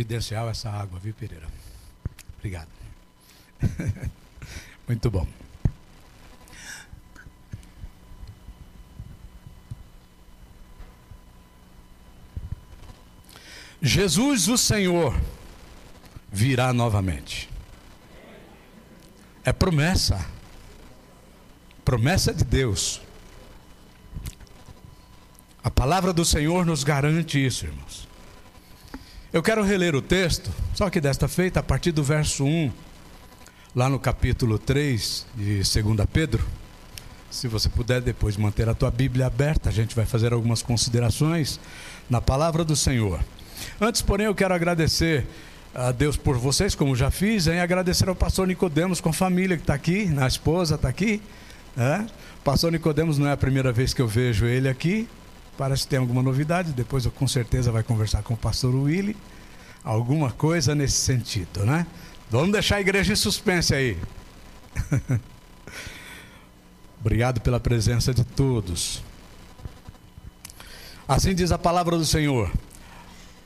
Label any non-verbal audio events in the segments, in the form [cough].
providencial essa água, viu, Pereira? Obrigado. [laughs] Muito bom. Jesus, o Senhor, virá novamente. É promessa. Promessa de Deus. A palavra do Senhor nos garante isso, irmãos. Eu quero reler o texto, só que desta feita, a partir do verso 1, lá no capítulo 3 de 2 Pedro. Se você puder depois manter a tua Bíblia aberta, a gente vai fazer algumas considerações na palavra do Senhor. Antes, porém, eu quero agradecer a Deus por vocês, como já fiz, e agradecer ao pastor Nicodemos com a família que está aqui, na esposa está aqui. É? Pastor Nicodemos não é a primeira vez que eu vejo ele aqui. Parece que tem alguma novidade. Depois eu com certeza vai conversar com o pastor Willy. Alguma coisa nesse sentido, né? Vamos deixar a igreja em suspense aí. [laughs] Obrigado pela presença de todos. Assim diz a palavra do Senhor.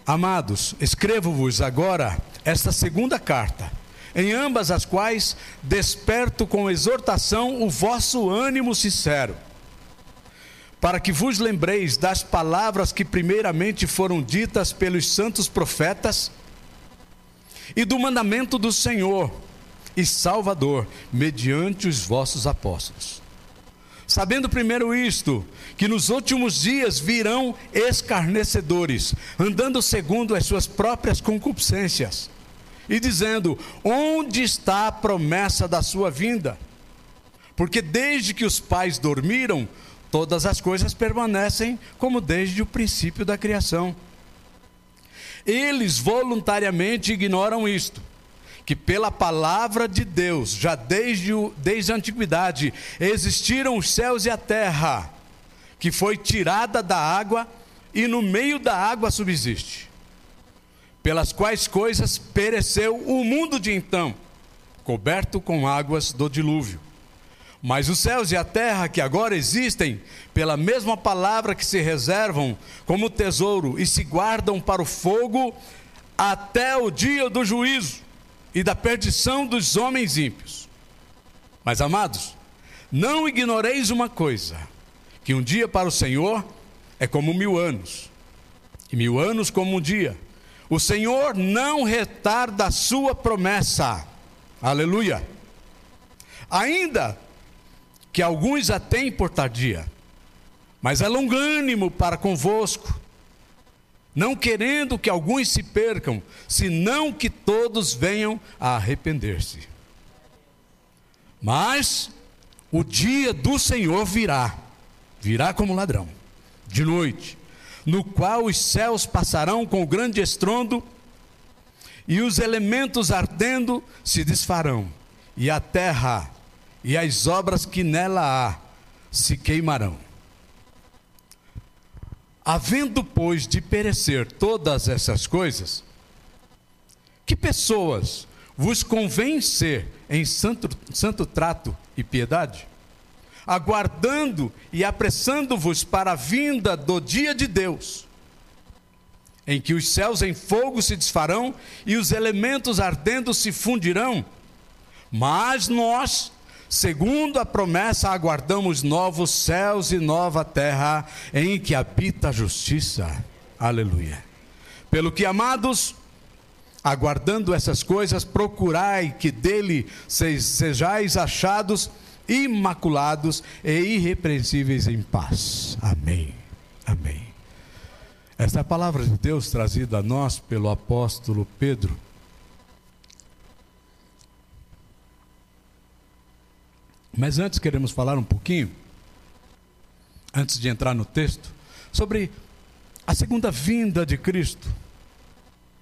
Amados, escrevo-vos agora esta segunda carta, em ambas as quais desperto com exortação o vosso ânimo sincero, para que vos lembreis das palavras que primeiramente foram ditas pelos santos profetas e do mandamento do Senhor e Salvador, mediante os vossos apóstolos Sabendo primeiro isto, que nos últimos dias virão escarnecedores, andando segundo as suas próprias concupiscências, e dizendo: Onde está a promessa da sua vinda? Porque desde que os pais dormiram, todas as coisas permanecem como desde o princípio da criação. Eles voluntariamente ignoram isto que pela palavra de Deus, já desde, o, desde a antiguidade, existiram os céus e a terra, que foi tirada da água e no meio da água subsiste, pelas quais coisas pereceu o mundo de então, coberto com águas do dilúvio. Mas os céus e a terra que agora existem, pela mesma palavra que se reservam como tesouro e se guardam para o fogo até o dia do juízo e da perdição dos homens ímpios. Mas, amados, não ignoreis uma coisa: que um dia para o Senhor é como mil anos, e mil anos como um dia. O Senhor não retarda a sua promessa. Aleluia. Ainda que alguns a têm por tardia, mas é longânimo para convosco, não querendo que alguns se percam, senão que todos venham a arrepender-se. Mas o dia do Senhor virá, virá como ladrão, de noite, no qual os céus passarão com grande estrondo, e os elementos ardendo se desfarão, e a terra e as obras que nela há se queimarão. Havendo, pois, de perecer todas essas coisas, que pessoas vos convém ser em santo, santo trato e piedade? Aguardando e apressando-vos para a vinda do dia de Deus, em que os céus em fogo se desfarão e os elementos ardendo se fundirão, mas nós Segundo a promessa, aguardamos novos céus e nova terra em que habita a justiça. Aleluia. Pelo que, amados, aguardando essas coisas, procurai que dele sejais achados imaculados e irrepreensíveis em paz. Amém. Amém. Esta é a palavra de Deus trazida a nós pelo apóstolo Pedro Mas antes queremos falar um pouquinho, antes de entrar no texto, sobre a segunda vinda de Cristo.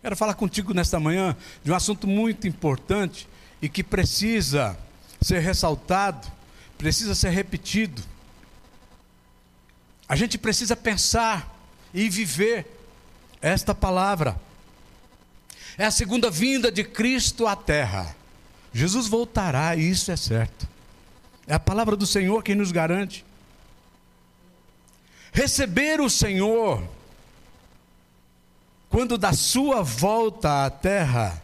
Quero falar contigo nesta manhã de um assunto muito importante e que precisa ser ressaltado, precisa ser repetido. A gente precisa pensar e viver esta palavra. É a segunda vinda de Cristo à terra. Jesus voltará, isso é certo. É a palavra do Senhor quem nos garante. Receber o Senhor quando da sua volta à terra,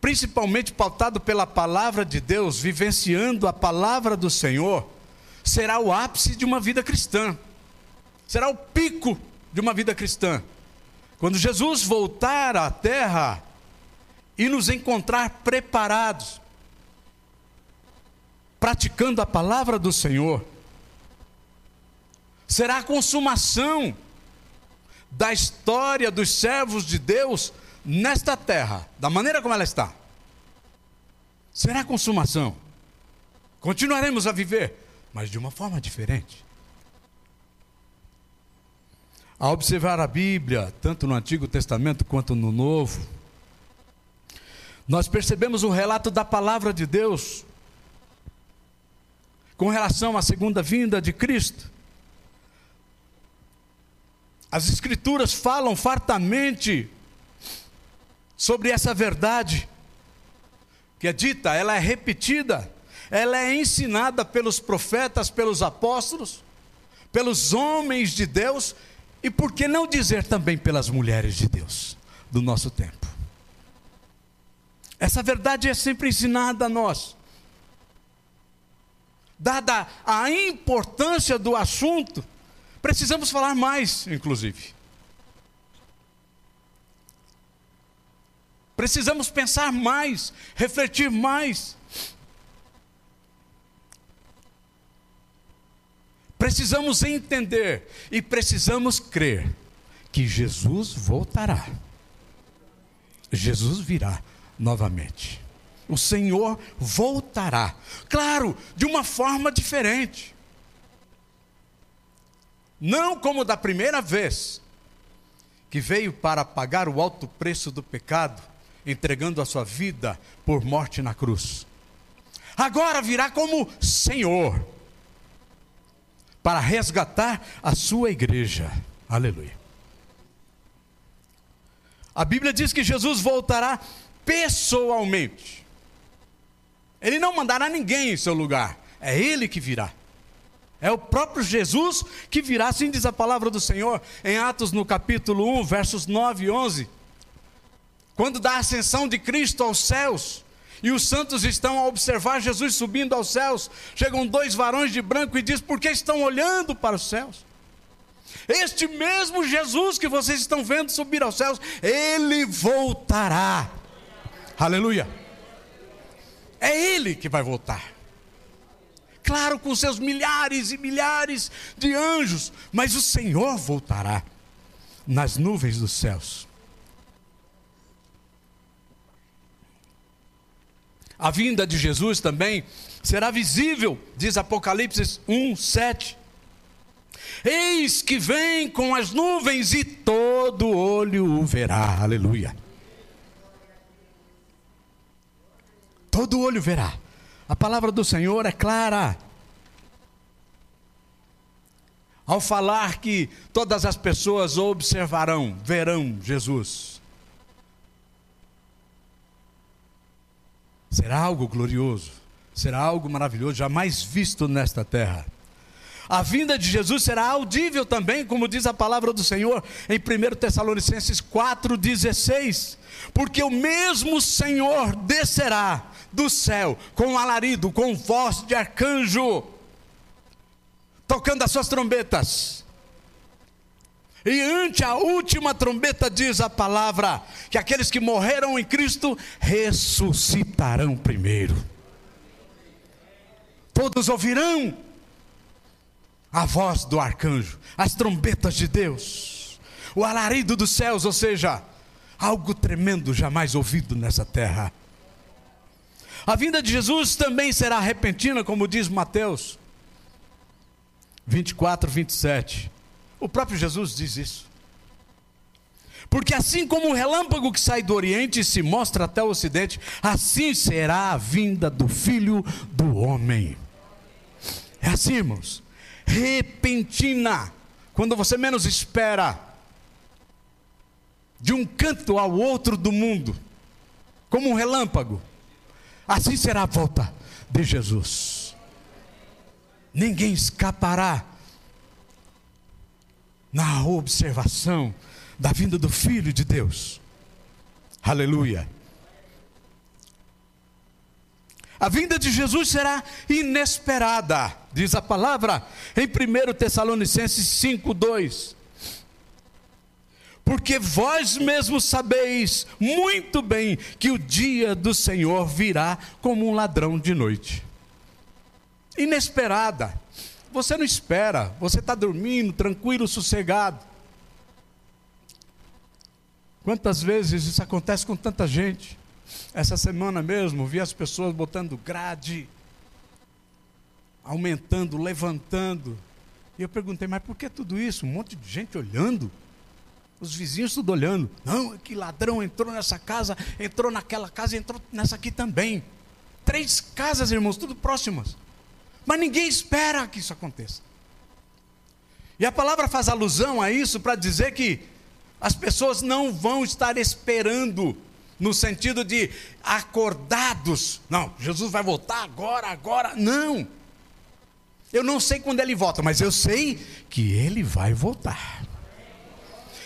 principalmente pautado pela palavra de Deus, vivenciando a palavra do Senhor, será o ápice de uma vida cristã, será o pico de uma vida cristã. Quando Jesus voltar à terra e nos encontrar preparados, praticando a palavra do Senhor, será a consumação da história dos servos de Deus nesta terra, da maneira como ela está. Será a consumação. Continuaremos a viver, mas de uma forma diferente. Ao observar a Bíblia, tanto no Antigo Testamento quanto no Novo, nós percebemos o relato da palavra de Deus com relação à segunda vinda de Cristo. As Escrituras falam fartamente sobre essa verdade que é dita, ela é repetida, ela é ensinada pelos profetas, pelos apóstolos, pelos homens de Deus e por que não dizer também pelas mulheres de Deus do nosso tempo. Essa verdade é sempre ensinada a nós. Dada a importância do assunto, Precisamos falar mais, inclusive. Precisamos pensar mais, refletir mais. Precisamos entender e precisamos crer que Jesus voltará. Jesus virá novamente. O Senhor voltará. Claro, de uma forma diferente. Não como da primeira vez, que veio para pagar o alto preço do pecado, entregando a sua vida por morte na cruz. Agora virá como Senhor, para resgatar a sua igreja. Aleluia. A Bíblia diz que Jesus voltará pessoalmente. Ele não mandará ninguém em seu lugar, é Ele que virá. É o próprio Jesus que virá, assim diz a palavra do Senhor, em Atos no capítulo 1, versos 9 e 11. Quando da ascensão de Cristo aos céus, e os santos estão a observar Jesus subindo aos céus, chegam dois varões de branco e diz: Por que estão olhando para os céus? Este mesmo Jesus que vocês estão vendo subir aos céus, ele voltará. Aleluia. É ele que vai voltar claro, com seus milhares e milhares de anjos, mas o Senhor voltará nas nuvens dos céus. A vinda de Jesus também será visível, diz Apocalipse 1, 7. Eis que vem com as nuvens e todo olho o verá. Aleluia. Todo olho verá. A palavra do Senhor é clara. Ao falar que todas as pessoas observarão, verão Jesus. Será algo glorioso, será algo maravilhoso, jamais visto nesta terra. A vinda de Jesus será audível também, como diz a palavra do Senhor em 1 Tessalonicenses 4,16. Porque o mesmo Senhor descerá do céu, com alarido, com voz de arcanjo, tocando as suas trombetas. E ante a última trombeta diz a palavra que aqueles que morreram em Cristo ressuscitarão primeiro. Todos ouvirão a voz do arcanjo, as trombetas de Deus, o alarido dos céus, ou seja, algo tremendo jamais ouvido nessa terra. A vinda de Jesus também será repentina, como diz Mateus 24, 27. O próprio Jesus diz isso. Porque assim como o relâmpago que sai do Oriente e se mostra até o Ocidente, assim será a vinda do Filho do Homem. É assim, irmãos. Repentina, quando você menos espera, de um canto ao outro do mundo, como um relâmpago. Assim será a volta de Jesus. Ninguém escapará na observação da vinda do Filho de Deus. Aleluia. A vinda de Jesus será inesperada, diz a palavra em 1 Tessalonicenses 5:2. Porque vós mesmos sabeis muito bem que o dia do Senhor virá como um ladrão de noite. Inesperada. Você não espera, você está dormindo, tranquilo, sossegado. Quantas vezes isso acontece com tanta gente? Essa semana mesmo, vi as pessoas botando grade, aumentando, levantando. E eu perguntei, mas por que tudo isso? Um monte de gente olhando. Os vizinhos tudo olhando. Não, que ladrão entrou nessa casa, entrou naquela casa, entrou nessa aqui também. Três casas, irmãos, tudo próximas. Mas ninguém espera que isso aconteça. E a palavra faz alusão a isso para dizer que as pessoas não vão estar esperando no sentido de acordados. Não, Jesus vai voltar agora, agora. Não. Eu não sei quando ele volta, mas eu sei que ele vai voltar.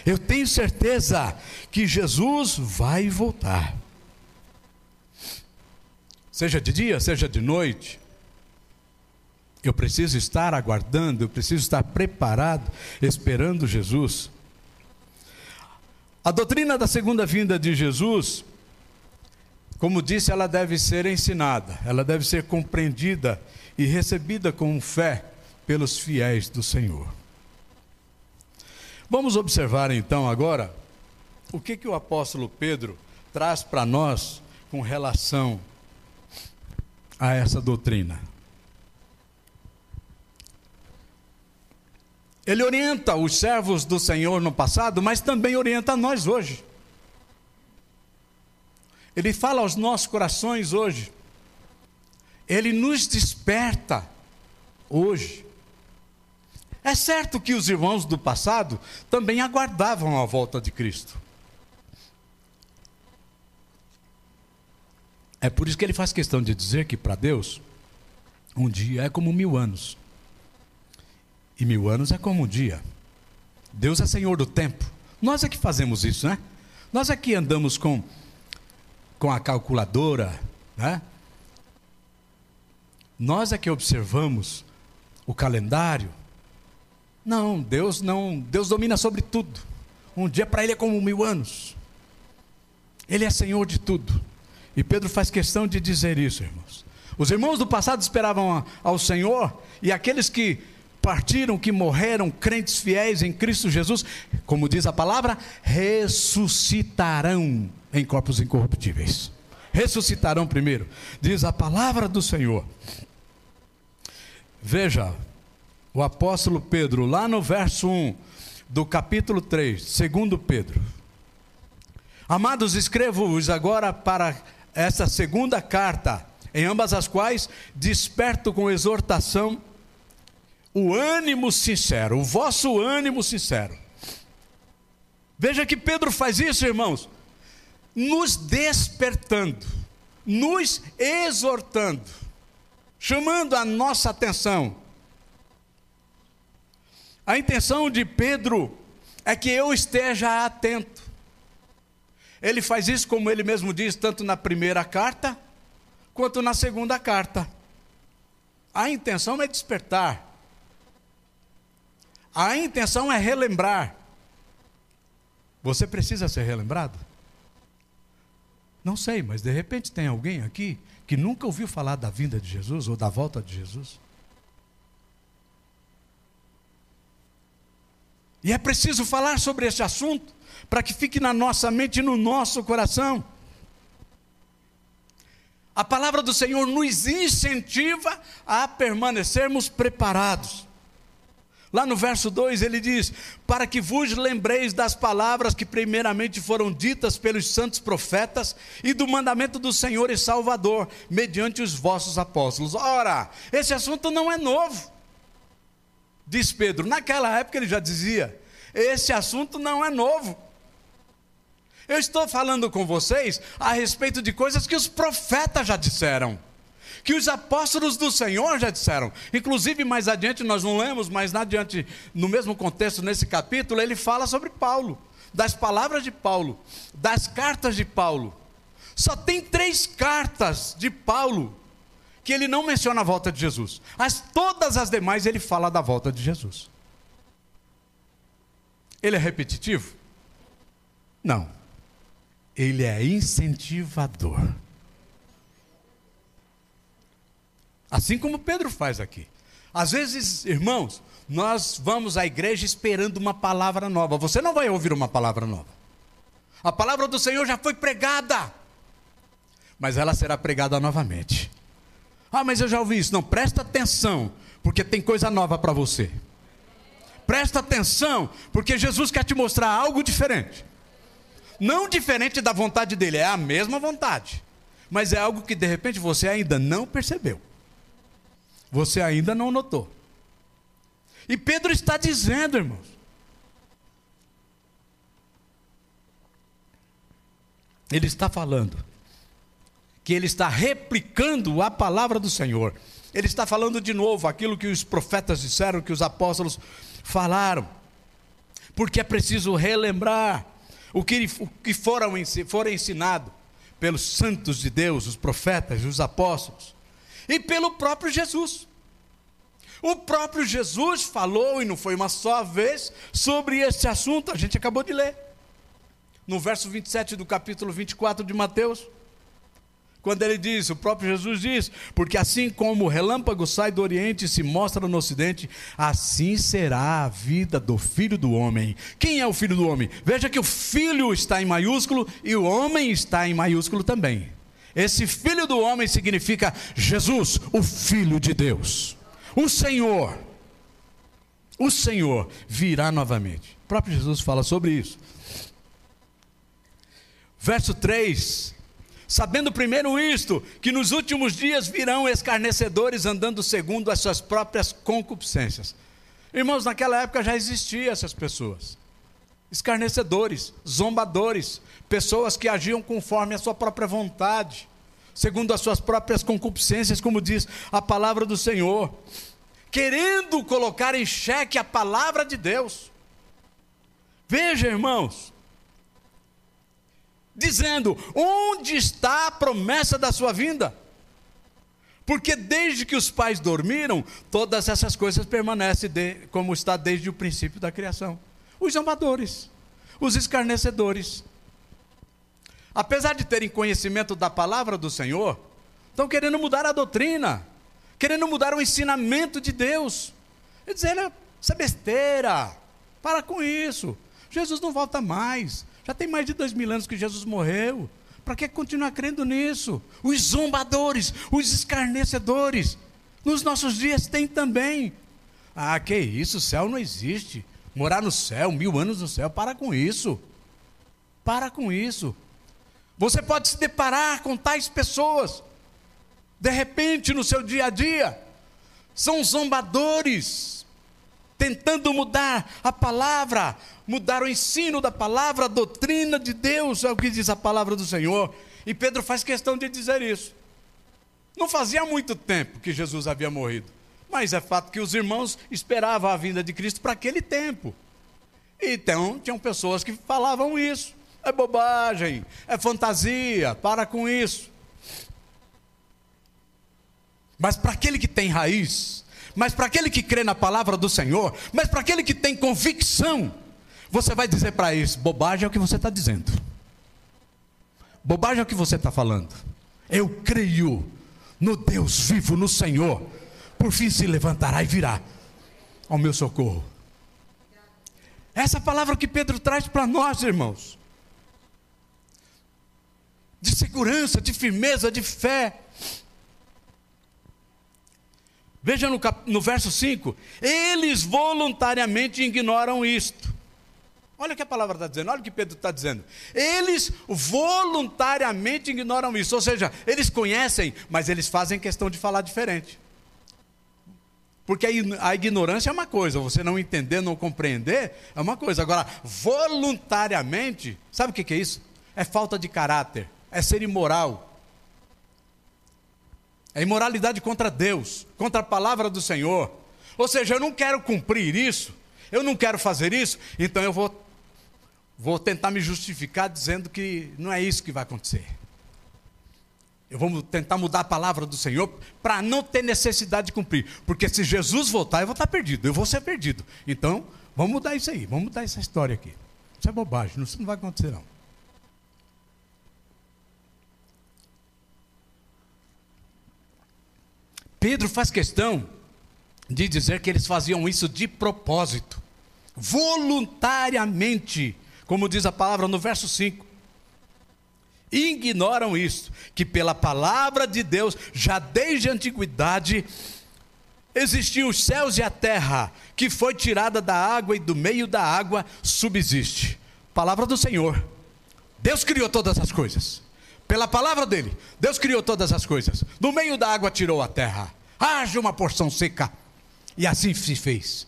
Eu tenho certeza que Jesus vai voltar. Seja de dia, seja de noite. Eu preciso estar aguardando, eu preciso estar preparado, esperando Jesus. A doutrina da segunda vinda de Jesus, como disse, ela deve ser ensinada, ela deve ser compreendida e recebida com fé pelos fiéis do Senhor. Vamos observar então agora o que, que o apóstolo Pedro traz para nós com relação a essa doutrina. Ele orienta os servos do Senhor no passado, mas também orienta nós hoje. Ele fala aos nossos corações hoje. Ele nos desperta hoje. É certo que os irmãos do passado também aguardavam a volta de Cristo. É por isso que ele faz questão de dizer que para Deus, um dia é como mil anos. E mil anos é como um dia. Deus é Senhor do tempo. Nós é que fazemos isso, né? Nós é que andamos com, com a calculadora, né? Nós é que observamos o calendário. Não, Deus não, Deus domina sobre tudo. Um dia para Ele é como mil anos. Ele é Senhor de tudo. E Pedro faz questão de dizer isso, irmãos. Os irmãos do passado esperavam ao Senhor, e aqueles que partiram, que morreram, crentes fiéis em Cristo Jesus, como diz a palavra, ressuscitarão em corpos incorruptíveis. Ressuscitarão primeiro, diz a palavra do Senhor. Veja, o apóstolo Pedro, lá no verso 1 do capítulo 3, segundo Pedro. Amados, escrevo-vos agora para essa segunda carta, em ambas as quais desperto com exortação o ânimo sincero, o vosso ânimo sincero. Veja que Pedro faz isso, irmãos, nos despertando, nos exortando, chamando a nossa atenção. A intenção de Pedro é que eu esteja atento. Ele faz isso, como ele mesmo diz, tanto na primeira carta, quanto na segunda carta. A intenção é despertar, a intenção é relembrar. Você precisa ser relembrado? Não sei, mas de repente tem alguém aqui que nunca ouviu falar da vinda de Jesus ou da volta de Jesus. E é preciso falar sobre esse assunto para que fique na nossa mente e no nosso coração. A palavra do Senhor nos incentiva a permanecermos preparados. Lá no verso 2 ele diz: Para que vos lembreis das palavras que primeiramente foram ditas pelos santos profetas e do mandamento do Senhor e Salvador, mediante os vossos apóstolos. Ora, esse assunto não é novo, diz Pedro. Naquela época ele já dizia: Esse assunto não é novo. Eu estou falando com vocês a respeito de coisas que os profetas já disseram que os apóstolos do Senhor já disseram. Inclusive, mais adiante, nós não lemos, mas adiante, no mesmo contexto, nesse capítulo, ele fala sobre Paulo. das palavras de Paulo, das cartas de Paulo, só tem três cartas de Paulo que ele não menciona a volta de Jesus. As todas as demais ele fala da volta de Jesus. Ele é repetitivo? Não. Ele é incentivador. Assim como Pedro faz aqui. Às vezes, irmãos, nós vamos à igreja esperando uma palavra nova. Você não vai ouvir uma palavra nova. A palavra do Senhor já foi pregada, mas ela será pregada novamente. Ah, mas eu já ouvi isso. Não, presta atenção, porque tem coisa nova para você. Presta atenção, porque Jesus quer te mostrar algo diferente. Não diferente da vontade dele, é a mesma vontade. Mas é algo que de repente você ainda não percebeu. Você ainda não notou. E Pedro está dizendo, irmãos, ele está falando que ele está replicando a palavra do Senhor. Ele está falando de novo aquilo que os profetas disseram, que os apóstolos falaram. Porque é preciso relembrar o que, o que foram, foram ensinado pelos santos de Deus, os profetas, os apóstolos e pelo próprio Jesus. O próprio Jesus falou, e não foi uma só vez, sobre este assunto, a gente acabou de ler. No verso 27 do capítulo 24 de Mateus, quando ele diz, o próprio Jesus diz: Porque assim como o relâmpago sai do Oriente e se mostra no Ocidente, assim será a vida do filho do homem. Quem é o filho do homem? Veja que o filho está em maiúsculo e o homem está em maiúsculo também. Esse filho do homem significa Jesus, o Filho de Deus. O Senhor, o Senhor virá novamente. O próprio Jesus fala sobre isso. Verso 3: Sabendo primeiro isto, que nos últimos dias virão escarnecedores andando segundo as suas próprias concupiscências. Irmãos, naquela época já existiam essas pessoas. Escarnecedores, zombadores, pessoas que agiam conforme a sua própria vontade, segundo as suas próprias concupiscências, como diz a palavra do Senhor, querendo colocar em xeque a palavra de Deus. Veja, irmãos, dizendo: onde está a promessa da sua vinda? Porque desde que os pais dormiram, todas essas coisas permanecem de, como está desde o princípio da criação. Os zombadores, os escarnecedores, apesar de terem conhecimento da palavra do Senhor, estão querendo mudar a doutrina, querendo mudar o ensinamento de Deus. E dizendo, isso é besteira, para com isso. Jesus não volta mais. Já tem mais de dois mil anos que Jesus morreu. Para que continuar crendo nisso? Os zombadores, os escarnecedores. Nos nossos dias tem também. Ah, que isso, o céu não existe. Morar no céu, mil anos no céu, para com isso. Para com isso. Você pode se deparar com tais pessoas, de repente no seu dia a dia, são zombadores, tentando mudar a palavra, mudar o ensino da palavra, a doutrina de Deus, é o que diz a palavra do Senhor. E Pedro faz questão de dizer isso. Não fazia muito tempo que Jesus havia morrido, mas é fato que os irmãos esperavam a vinda de Cristo para aquele tempo. Então, tinham pessoas que falavam isso. É bobagem, é fantasia, para com isso. Mas para aquele que tem raiz, mas para aquele que crê na palavra do Senhor, mas para aquele que tem convicção, você vai dizer para isso: bobagem é o que você está dizendo, bobagem é o que você está falando. Eu creio no Deus vivo, no Senhor, por fim se levantará e virá ao meu socorro. Essa palavra que Pedro traz para nós, irmãos de segurança, de firmeza, de fé. Veja no, cap... no verso 5: eles voluntariamente ignoram isto. Olha o que a palavra está dizendo, olha o que Pedro está dizendo. Eles voluntariamente ignoram isso, ou seja, eles conhecem, mas eles fazem questão de falar diferente. Porque a ignorância é uma coisa, você não entender, não compreender, é uma coisa. Agora, voluntariamente, sabe o que é isso? É falta de caráter é ser imoral. É imoralidade contra Deus, contra a palavra do Senhor. Ou seja, eu não quero cumprir isso, eu não quero fazer isso, então eu vou vou tentar me justificar dizendo que não é isso que vai acontecer. Eu vou tentar mudar a palavra do Senhor para não ter necessidade de cumprir. Porque se Jesus voltar, eu vou estar perdido, eu vou ser perdido. Então, vamos mudar isso aí, vamos mudar essa história aqui. Isso é bobagem, isso não vai acontecer não. Pedro faz questão de dizer que eles faziam isso de propósito, voluntariamente, como diz a palavra no verso 5 ignoram isso, que pela palavra de Deus, já desde a antiguidade, existiam os céus e a terra, que foi tirada da água e do meio da água subsiste. Palavra do Senhor. Deus criou todas as coisas. Pela palavra dele, Deus criou todas as coisas. No meio da água tirou a terra. Haja uma porção seca. E assim se fez.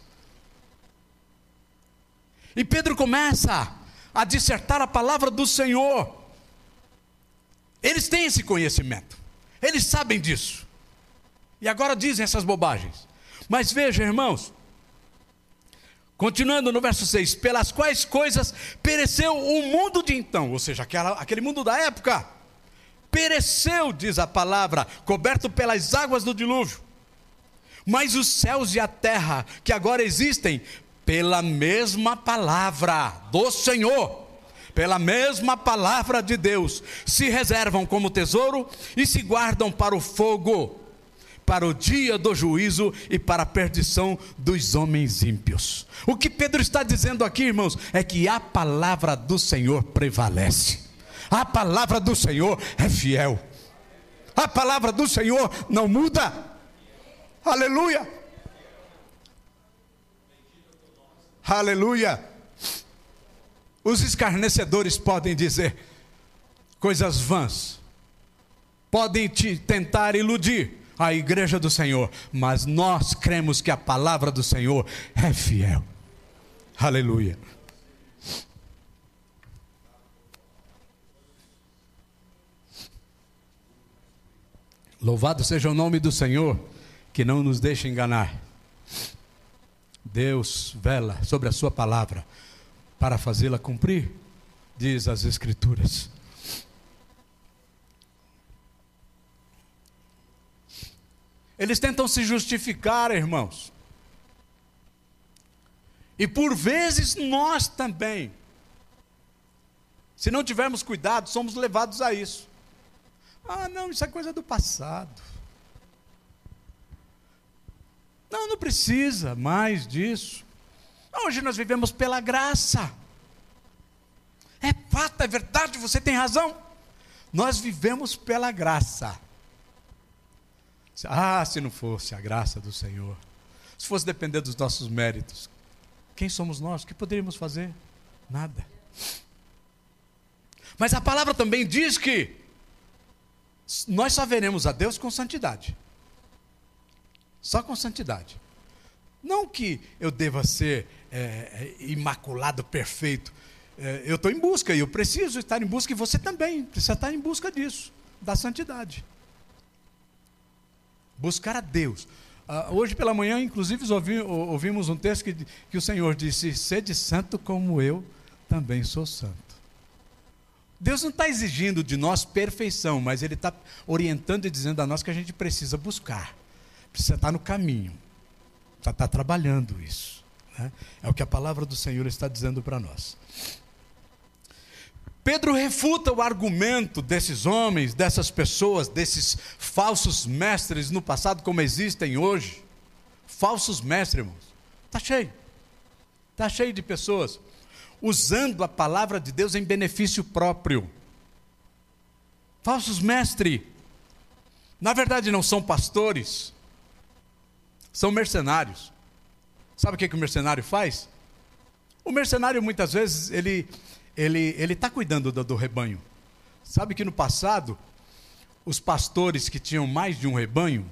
E Pedro começa a dissertar a palavra do Senhor eles têm esse conhecimento, eles sabem disso. E agora dizem essas bobagens. Mas veja, irmãos, continuando no verso 6: pelas quais coisas pereceu o mundo de então, ou seja, aquela, aquele mundo da época, pereceu, diz a palavra, coberto pelas águas do dilúvio. Mas os céus e a terra, que agora existem, pela mesma palavra do Senhor, pela mesma palavra de Deus, se reservam como tesouro e se guardam para o fogo, para o dia do juízo e para a perdição dos homens ímpios. O que Pedro está dizendo aqui, irmãos, é que a palavra do Senhor prevalece, a palavra do Senhor é fiel, a palavra do Senhor não muda. Aleluia! Aleluia! Os escarnecedores podem dizer coisas vãs, podem te tentar iludir a igreja do Senhor, mas nós cremos que a palavra do Senhor é fiel. Aleluia. Louvado seja o nome do Senhor, que não nos deixa enganar. Deus vela sobre a Sua palavra para fazê-la cumprir, diz as Escrituras. Eles tentam se justificar, irmãos. E por vezes nós também, se não tivermos cuidado, somos levados a isso. Ah, não, isso é coisa do passado. Não, não precisa mais disso. Hoje nós vivemos pela graça. É fato, é verdade, você tem razão. Nós vivemos pela graça. Ah, se não fosse a graça do Senhor, se fosse depender dos nossos méritos, quem somos nós? O que poderíamos fazer? Nada. Mas a palavra também diz que nós só veremos a Deus com santidade. Só com santidade. Não que eu deva ser é, é, imaculado, perfeito. É, eu estou em busca e eu preciso estar em busca, e você também precisa estar em busca disso, da santidade. Buscar a Deus. Ah, hoje pela manhã, inclusive, ouvi, ouvimos um texto que, que o Senhor disse: Sede santo como eu também sou santo. Deus não está exigindo de nós perfeição, mas Ele está orientando e dizendo a nós que a gente precisa buscar, precisa estar no caminho está tá trabalhando isso. Né? É o que a palavra do Senhor está dizendo para nós. Pedro refuta o argumento desses homens, dessas pessoas, desses falsos mestres no passado, como existem hoje. Falsos mestres, irmãos. Está cheio. Está cheio de pessoas usando a palavra de Deus em benefício próprio. Falsos mestres. Na verdade, não são pastores, são mercenários. Sabe o que, que o mercenário faz? O mercenário muitas vezes ele ele ele está cuidando do, do rebanho. Sabe que no passado os pastores que tinham mais de um rebanho,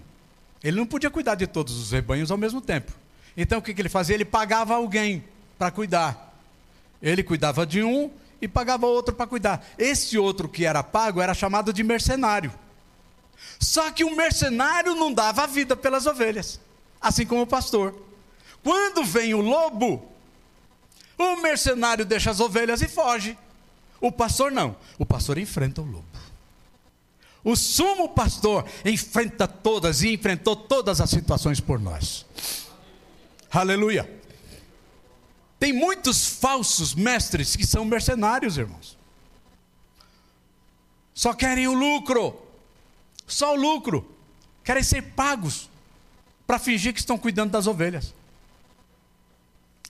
ele não podia cuidar de todos os rebanhos ao mesmo tempo. Então o que, que ele fazia? Ele pagava alguém para cuidar. Ele cuidava de um e pagava outro para cuidar. Esse outro que era pago era chamado de mercenário. Só que o mercenário não dava vida pelas ovelhas assim como o pastor. Quando vem o lobo, O mercenário deixa as ovelhas e foge. O pastor não. O pastor enfrenta o lobo. O sumo pastor enfrenta todas e enfrentou todas as situações por nós. Aleluia. Tem muitos falsos mestres que são mercenários, irmãos. Só querem o lucro. Só o lucro. Querem ser pagos para fingir que estão cuidando das ovelhas.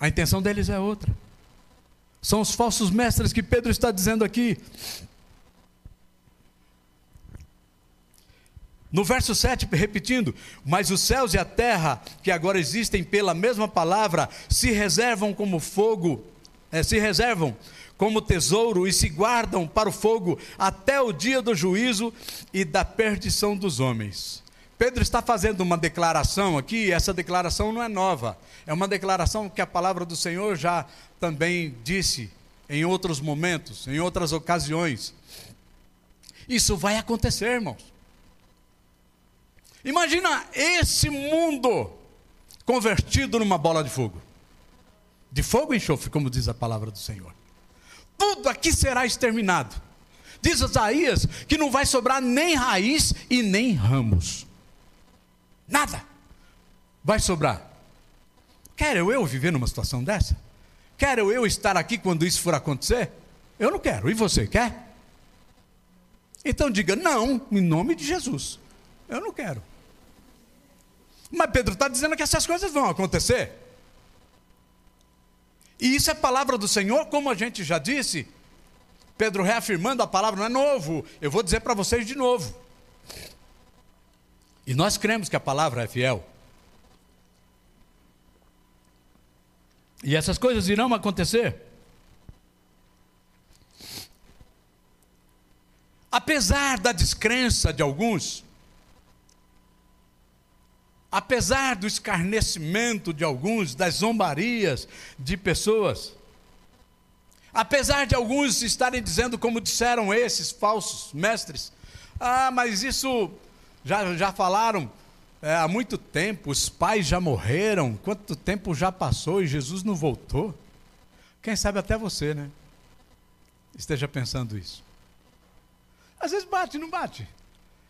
A intenção deles é outra. São os falsos mestres que Pedro está dizendo aqui. No verso 7, repetindo: Mas os céus e a terra, que agora existem pela mesma palavra, se reservam como fogo, é, se reservam como tesouro e se guardam para o fogo até o dia do juízo e da perdição dos homens. Pedro está fazendo uma declaração aqui, essa declaração não é nova, é uma declaração que a palavra do Senhor já também disse em outros momentos, em outras ocasiões. Isso vai acontecer, irmãos. Imagina esse mundo convertido numa bola de fogo. De fogo e enxofre, como diz a palavra do Senhor. Tudo aqui será exterminado. Diz Isaías que não vai sobrar nem raiz e nem ramos. Nada vai sobrar. Quero eu viver numa situação dessa? Quero eu estar aqui quando isso for acontecer? Eu não quero. E você quer? Então diga não, em nome de Jesus. Eu não quero. Mas Pedro está dizendo que essas coisas vão acontecer. E isso é palavra do Senhor, como a gente já disse. Pedro reafirmando a palavra, não é novo. Eu vou dizer para vocês de novo. E nós cremos que a palavra é fiel. E essas coisas irão acontecer. Apesar da descrença de alguns, apesar do escarnecimento de alguns, das zombarias de pessoas, apesar de alguns estarem dizendo, como disseram esses falsos mestres, ah, mas isso já, já falaram é, há muito tempo, os pais já morreram, quanto tempo já passou e Jesus não voltou? Quem sabe até você, né? Esteja pensando isso. Às vezes bate, não bate?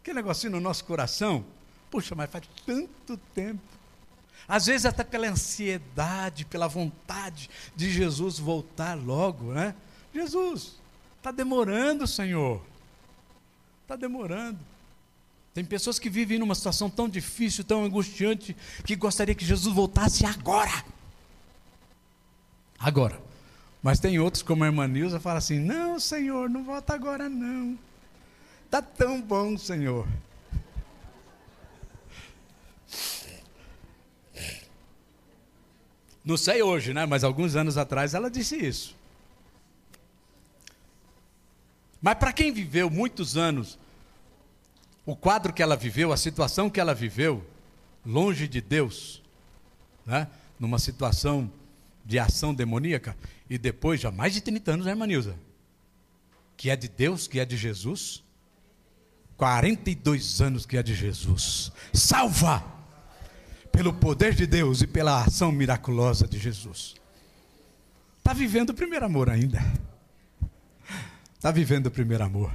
Aquele negocinho no nosso coração, puxa, mas faz tanto tempo. Às vezes até pela ansiedade, pela vontade de Jesus voltar logo, né? Jesus, está demorando, Senhor. Está demorando. Tem pessoas que vivem numa situação tão difícil, tão angustiante, que gostaria que Jesus voltasse agora. Agora. Mas tem outros, como a irmã Nilza, fala assim: Não, Senhor, não volta agora, não. Está tão bom, Senhor. Não sei hoje, né? Mas alguns anos atrás ela disse isso. Mas para quem viveu muitos anos o quadro que ela viveu, a situação que ela viveu, longe de Deus, né? numa situação de ação demoníaca, e depois, já mais de 30 anos, né, irmã Nilza? Que é de Deus, que é de Jesus. 42 anos que é de Jesus. Salva! Pelo poder de Deus e pela ação miraculosa de Jesus. Está vivendo o primeiro amor ainda. Está vivendo o primeiro amor.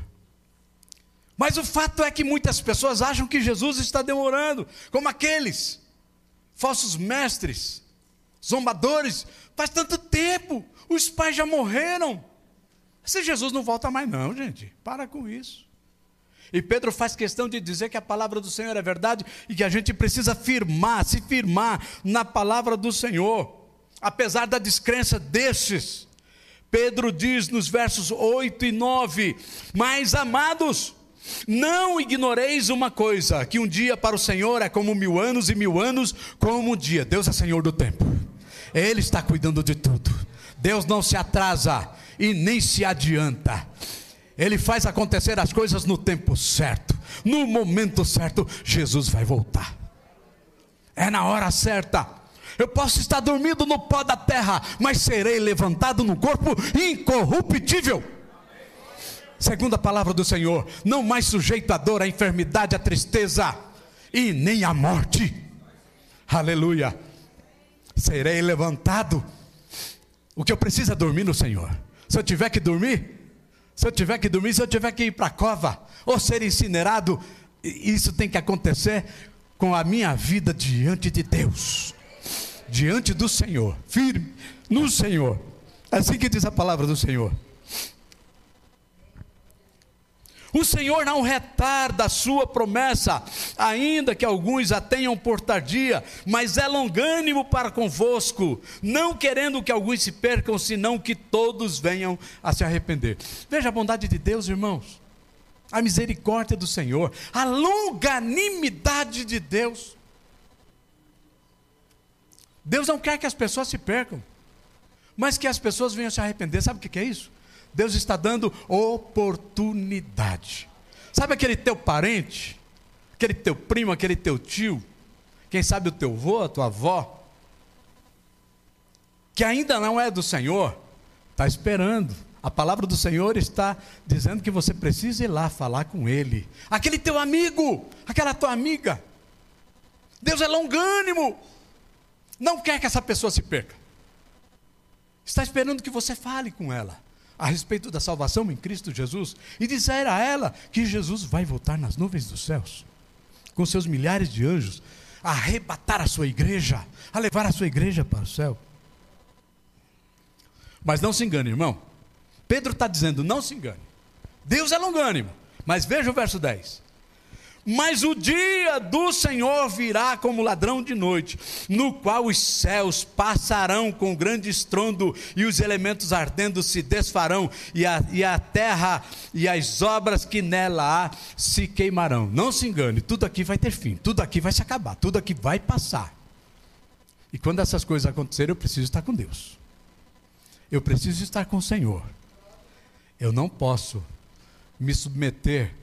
Mas o fato é que muitas pessoas acham que Jesus está demorando, como aqueles falsos mestres, zombadores. Faz tanto tempo, os pais já morreram. Se Jesus não volta mais, não, gente, para com isso. E Pedro faz questão de dizer que a palavra do Senhor é verdade e que a gente precisa firmar, se firmar na palavra do Senhor, apesar da descrença destes. Pedro diz nos versos 8 e 9: Mas amados, não ignoreis uma coisa: que um dia para o Senhor é como mil anos, e mil anos como um dia. Deus é Senhor do tempo, Ele está cuidando de tudo. Deus não se atrasa e nem se adianta. Ele faz acontecer as coisas no tempo certo, no momento certo, Jesus vai voltar. É na hora certa. Eu posso estar dormindo no pó da terra, mas serei levantado no corpo incorruptível. Segundo a palavra do Senhor, não mais sujeito à dor, à enfermidade, à tristeza e nem à morte. Aleluia. Serei levantado O que eu preciso é dormir no Senhor. Se eu tiver que dormir, se eu tiver que dormir, se eu tiver que ir para a cova ou ser incinerado, isso tem que acontecer com a minha vida diante de Deus, diante do Senhor, firme no Senhor. É assim que diz a palavra do Senhor. O Senhor não retarda a sua promessa, ainda que alguns a tenham por tardia, mas é longânimo para convosco, não querendo que alguns se percam, senão que todos venham a se arrepender. Veja a bondade de Deus, irmãos, a misericórdia do Senhor, a longanimidade de Deus. Deus não quer que as pessoas se percam, mas que as pessoas venham se arrepender. Sabe o que é isso? Deus está dando oportunidade. Sabe aquele teu parente, aquele teu primo, aquele teu tio, quem sabe o teu avô, a tua avó, que ainda não é do Senhor, está esperando. A palavra do Senhor está dizendo que você precisa ir lá falar com ele. Aquele teu amigo, aquela tua amiga. Deus é longânimo. Não quer que essa pessoa se perca. Está esperando que você fale com ela a respeito da salvação em Cristo Jesus e dizer a ela que Jesus vai voltar nas nuvens dos céus, com seus milhares de anjos, a arrebatar a sua igreja, a levar a sua igreja para o céu. Mas não se engane, irmão. Pedro está dizendo: não se engane. Deus é longânimo. Mas veja o verso 10. Mas o dia do Senhor virá como ladrão de noite, no qual os céus passarão com grande estrondo, e os elementos ardendo se desfarão, e a, e a terra e as obras que nela há se queimarão. Não se engane, tudo aqui vai ter fim, tudo aqui vai se acabar, tudo aqui vai passar. E quando essas coisas acontecerem, eu preciso estar com Deus, eu preciso estar com o Senhor. Eu não posso me submeter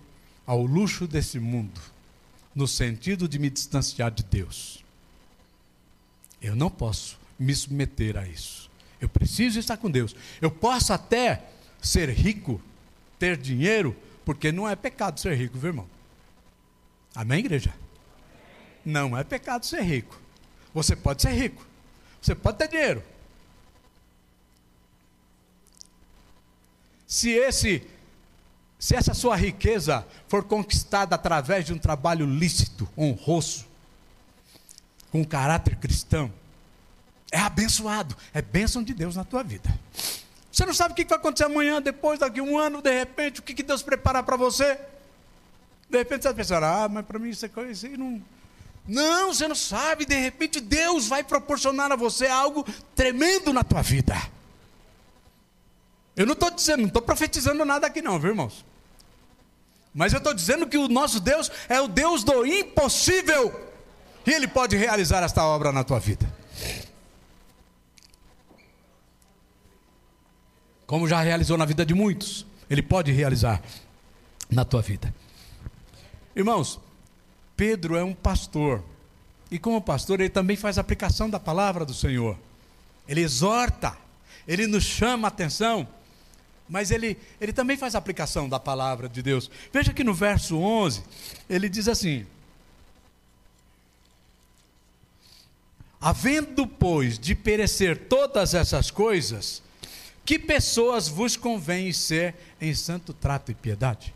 ao luxo desse mundo, no sentido de me distanciar de Deus. Eu não posso me submeter a isso. Eu preciso estar com Deus. Eu posso até ser rico, ter dinheiro, porque não é pecado ser rico, viu, irmão? Amém, igreja? Não é pecado ser rico. Você pode ser rico. Você pode ter dinheiro. Se esse se essa sua riqueza for conquistada através de um trabalho lícito, honroso, com caráter cristão, é abençoado, é bênção de Deus na tua vida. Você não sabe o que vai acontecer amanhã, depois, daqui um ano, de repente, o que Deus prepara para você? De repente você vai pensar, ah, mas para mim isso é coisa não. Não, você não sabe, de repente Deus vai proporcionar a você algo tremendo na tua vida. Eu não estou dizendo, não estou profetizando nada aqui, não, viu, irmãos? Mas eu estou dizendo que o nosso Deus é o Deus do impossível. E Ele pode realizar esta obra na tua vida. Como já realizou na vida de muitos, Ele pode realizar na tua vida. Irmãos, Pedro é um pastor. E como pastor, ele também faz aplicação da palavra do Senhor. Ele exorta, ele nos chama a atenção mas ele, ele também faz aplicação da palavra de Deus. Veja que no verso 11, ele diz assim: Havendo, pois, de perecer todas essas coisas, que pessoas vos convém ser em santo trato e piedade?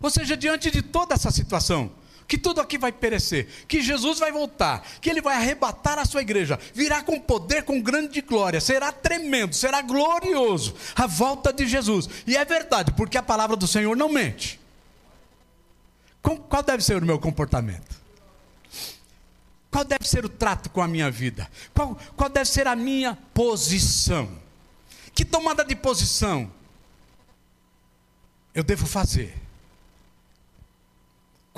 Ou seja, diante de toda essa situação, que tudo aqui vai perecer, que Jesus vai voltar, que ele vai arrebatar a sua igreja, virá com poder, com grande glória, será tremendo, será glorioso a volta de Jesus. E é verdade, porque a palavra do Senhor não mente. Qual deve ser o meu comportamento? Qual deve ser o trato com a minha vida? Qual, qual deve ser a minha posição? Que tomada de posição eu devo fazer?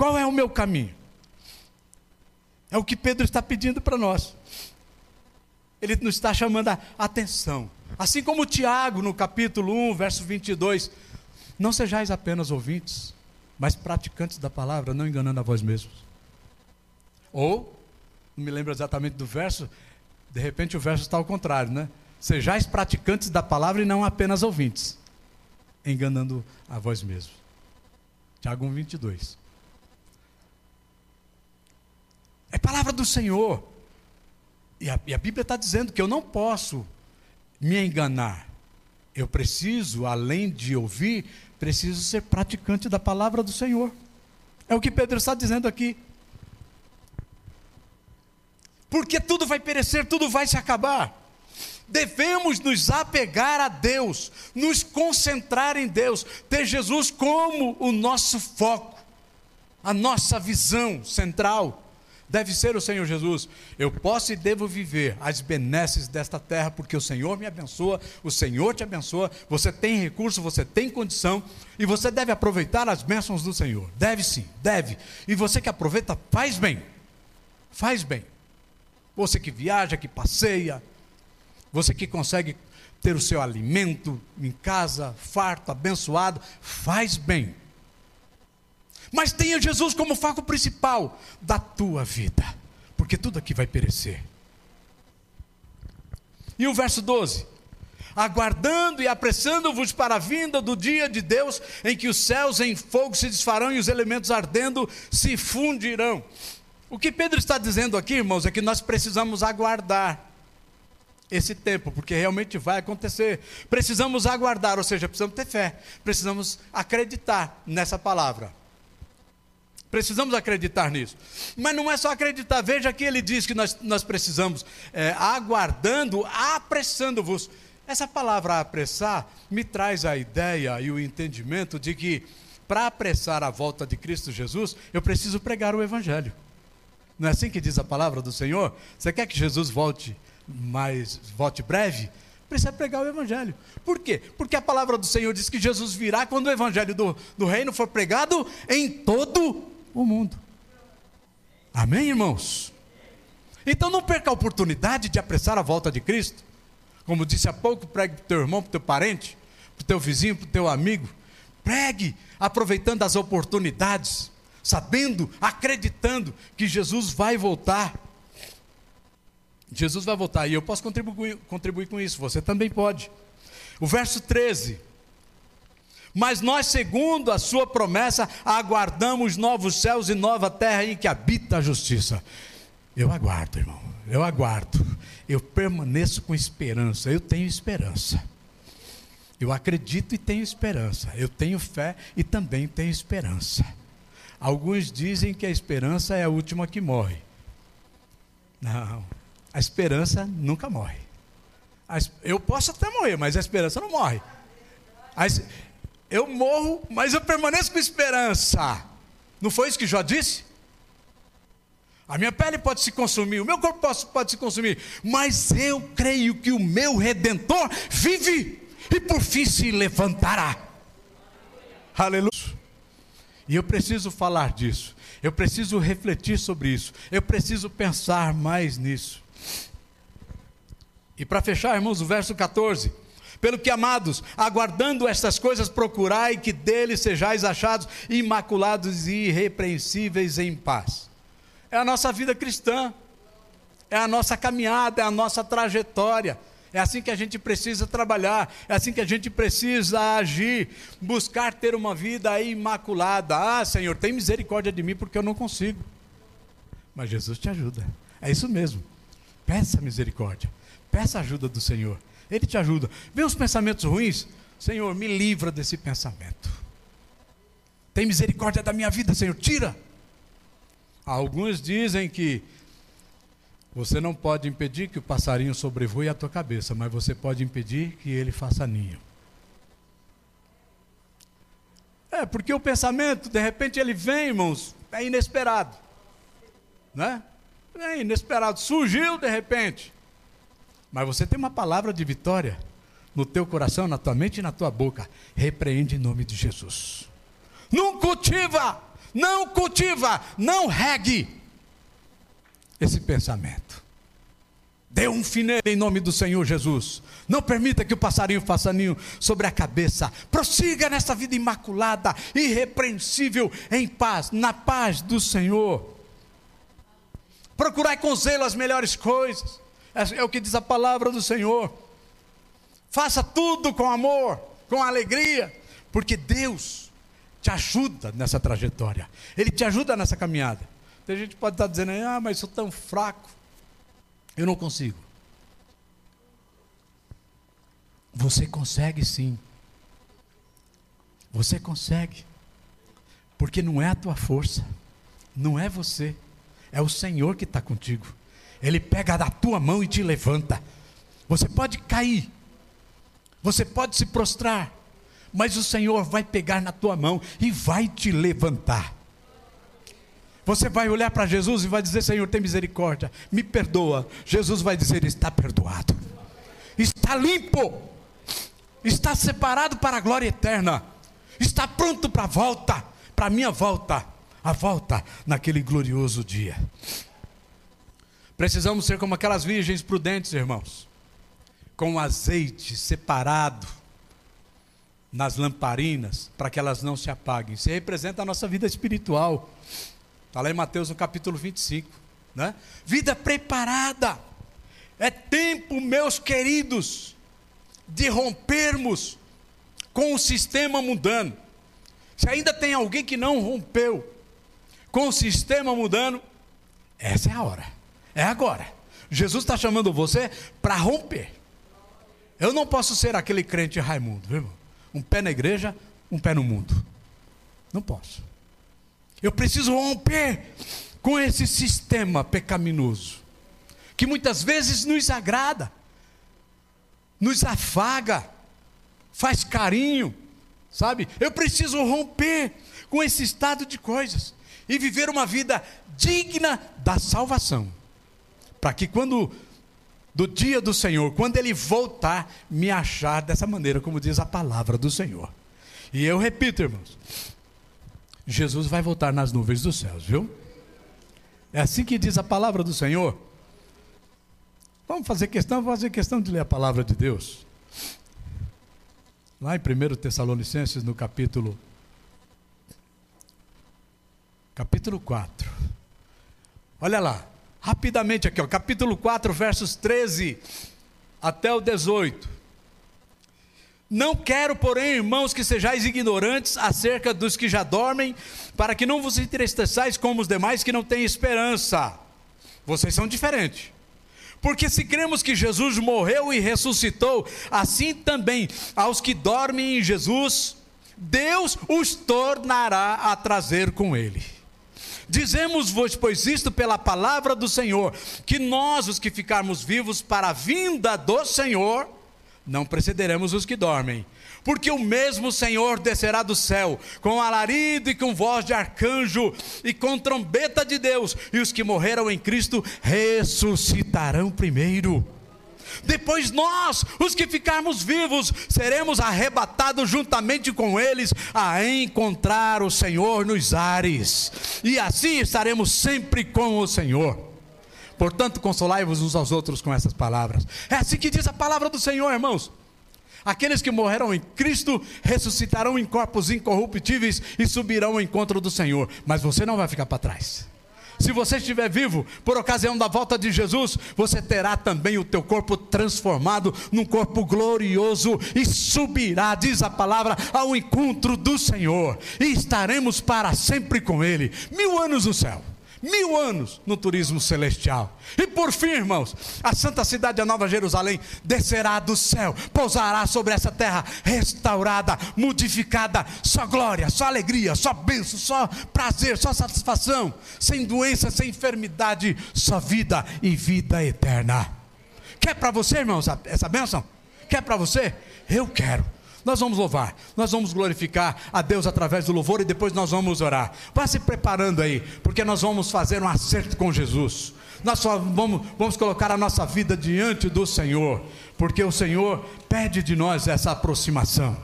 Qual é o meu caminho? É o que Pedro está pedindo para nós. Ele nos está chamando a atenção. Assim como Tiago, no capítulo 1, verso 22. Não sejais apenas ouvintes, mas praticantes da palavra, não enganando a vós mesmos. Ou, não me lembro exatamente do verso, de repente o verso está ao contrário, né? Sejais praticantes da palavra e não apenas ouvintes, enganando a vós mesmos. Tiago 1, 22. É palavra do Senhor. E a, e a Bíblia está dizendo que eu não posso me enganar. Eu preciso, além de ouvir, preciso ser praticante da palavra do Senhor. É o que Pedro está dizendo aqui. Porque tudo vai perecer, tudo vai se acabar. Devemos nos apegar a Deus, nos concentrar em Deus, ter Jesus como o nosso foco, a nossa visão central deve ser o Senhor Jesus. Eu posso e devo viver as benesses desta terra, porque o Senhor me abençoa, o Senhor te abençoa, você tem recurso, você tem condição, e você deve aproveitar as bênçãos do Senhor. Deve sim, deve. E você que aproveita, faz bem. Faz bem. Você que viaja, que passeia, você que consegue ter o seu alimento em casa, farto, abençoado, faz bem. Mas tenha Jesus como foco principal da tua vida, porque tudo aqui vai perecer. E o verso 12: aguardando e apressando-vos para a vinda do dia de Deus, em que os céus em fogo se desfarão e os elementos ardendo se fundirão. O que Pedro está dizendo aqui, irmãos, é que nós precisamos aguardar esse tempo, porque realmente vai acontecer. Precisamos aguardar, ou seja, precisamos ter fé, precisamos acreditar nessa palavra. Precisamos acreditar nisso. Mas não é só acreditar. Veja que ele diz que nós, nós precisamos, é, aguardando, apressando-vos. Essa palavra apressar me traz a ideia e o entendimento de que, para apressar a volta de Cristo Jesus, eu preciso pregar o Evangelho. Não é assim que diz a palavra do Senhor? Você quer que Jesus volte mais, volte breve? Precisa pregar o Evangelho. Por quê? Porque a palavra do Senhor diz que Jesus virá quando o Evangelho do, do Reino for pregado em todo o mundo. Amém, irmãos? Então não perca a oportunidade de apressar a volta de Cristo. Como disse há pouco, pregue para o teu irmão, para o teu parente, para o teu vizinho, para o teu amigo. Pregue, aproveitando as oportunidades, sabendo, acreditando que Jesus vai voltar. Jesus vai voltar e eu posso contribuir, contribuir com isso, você também pode. O verso 13 mas nós, segundo a sua promessa, aguardamos novos céus e nova terra em que habita a justiça. Eu aguardo, irmão, eu aguardo. Eu permaneço com esperança, eu tenho esperança. Eu acredito e tenho esperança. Eu tenho fé e também tenho esperança. Alguns dizem que a esperança é a última que morre. Não, a esperança nunca morre. Eu posso até morrer, mas a esperança não morre. Eu morro, mas eu permaneço com esperança. Não foi isso que Jó disse? A minha pele pode se consumir, o meu corpo pode, pode se consumir, mas eu creio que o meu redentor vive e por fim se levantará. Aleluia. E eu preciso falar disso, eu preciso refletir sobre isso, eu preciso pensar mais nisso. E para fechar, irmãos, o verso 14. Pelo que, amados, aguardando estas coisas, procurai que dele sejais achados imaculados e irrepreensíveis em paz. É a nossa vida cristã, é a nossa caminhada, é a nossa trajetória. É assim que a gente precisa trabalhar, é assim que a gente precisa agir, buscar ter uma vida imaculada. Ah, Senhor, tem misericórdia de mim porque eu não consigo. Mas Jesus te ajuda. É isso mesmo. Peça misericórdia, peça ajuda do Senhor. Ele te ajuda. Vê os pensamentos ruins? Senhor, me livra desse pensamento. Tem misericórdia da minha vida, Senhor, tira. Alguns dizem que você não pode impedir que o passarinho sobrevoe a tua cabeça, mas você pode impedir que ele faça ninho. É, porque o pensamento, de repente, ele vem, irmãos, é inesperado. Né? É inesperado. Surgiu de repente. Mas você tem uma palavra de vitória no teu coração, na tua mente e na tua boca. Repreende em nome de Jesus. Não cultiva, não cultiva, não regue esse pensamento. Dê um nele em nome do Senhor Jesus. Não permita que o passarinho faça ninho sobre a cabeça. Prossiga nessa vida imaculada, irrepreensível, em paz, na paz do Senhor. Procurai com zelo as melhores coisas. É, é o que diz a palavra do Senhor. Faça tudo com amor, com alegria, porque Deus te ajuda nessa trajetória. Ele te ajuda nessa caminhada. Tem gente que pode estar dizendo, ah, mas sou tão fraco, eu não consigo. Você consegue sim. Você consegue. Porque não é a tua força, não é você, é o Senhor que está contigo. Ele pega da tua mão e te levanta. Você pode cair, você pode se prostrar, mas o Senhor vai pegar na tua mão e vai te levantar. Você vai olhar para Jesus e vai dizer: Senhor, tem misericórdia, me perdoa. Jesus vai dizer: Está perdoado, está limpo, está separado para a glória eterna, está pronto para a volta, para a minha volta, a volta naquele glorioso dia. Precisamos ser como aquelas virgens prudentes, irmãos, com azeite separado nas lamparinas, para que elas não se apaguem. Isso representa a nossa vida espiritual. Está lá em Mateus no capítulo 25. Né? Vida preparada. É tempo, meus queridos, de rompermos com o sistema mundano. Se ainda tem alguém que não rompeu com o sistema mundano, essa é a hora. É agora. Jesus está chamando você para romper. Eu não posso ser aquele crente Raimundo, viu? Um pé na igreja, um pé no mundo. Não posso. Eu preciso romper com esse sistema pecaminoso, que muitas vezes nos agrada, nos afaga, faz carinho, sabe? Eu preciso romper com esse estado de coisas e viver uma vida digna da salvação para que quando do dia do Senhor, quando ele voltar, me achar dessa maneira, como diz a palavra do Senhor. E eu repito, irmãos, Jesus vai voltar nas nuvens dos céus, viu? É assim que diz a palavra do Senhor. Vamos fazer questão, vamos fazer questão de ler a palavra de Deus. Lá em 1 Tessalonicenses, no capítulo capítulo 4. Olha lá. Rapidamente aqui, ó, capítulo 4, versos 13 até o 18. Não quero, porém, irmãos, que sejais ignorantes acerca dos que já dormem, para que não vos entristeçais como os demais que não têm esperança. Vocês são diferentes. Porque se cremos que Jesus morreu e ressuscitou, assim também aos que dormem em Jesus, Deus os tornará a trazer com ele. Dizemos-vos, pois, isto pela palavra do Senhor, que nós, os que ficarmos vivos para a vinda do Senhor, não precederemos os que dormem. Porque o mesmo Senhor descerá do céu, com alarido e com voz de arcanjo, e com trombeta de Deus, e os que morreram em Cristo ressuscitarão primeiro. Depois nós, os que ficarmos vivos, seremos arrebatados juntamente com eles a encontrar o Senhor nos ares. E assim estaremos sempre com o Senhor. Portanto, consolai-vos uns aos outros com essas palavras. É assim que diz a palavra do Senhor, irmãos. Aqueles que morreram em Cristo ressuscitarão em corpos incorruptíveis e subirão ao encontro do Senhor. Mas você não vai ficar para trás. Se você estiver vivo por ocasião da volta de Jesus, você terá também o teu corpo transformado num corpo glorioso e subirá, diz a palavra, ao encontro do Senhor. E estaremos para sempre com Ele. Mil anos no céu mil anos no turismo celestial. E por fim, irmãos, a santa cidade, a Nova Jerusalém, descerá do céu, pousará sobre essa terra restaurada, modificada, só glória, só alegria, só bênção, só prazer, só satisfação, sem doença, sem enfermidade, só vida e vida eterna. Quer para você, irmãos, essa bênção? Quer para você? Eu quero. Nós vamos louvar, nós vamos glorificar a Deus através do louvor e depois nós vamos orar. Vá se preparando aí, porque nós vamos fazer um acerto com Jesus. Nós só vamos, vamos colocar a nossa vida diante do Senhor, porque o Senhor pede de nós essa aproximação.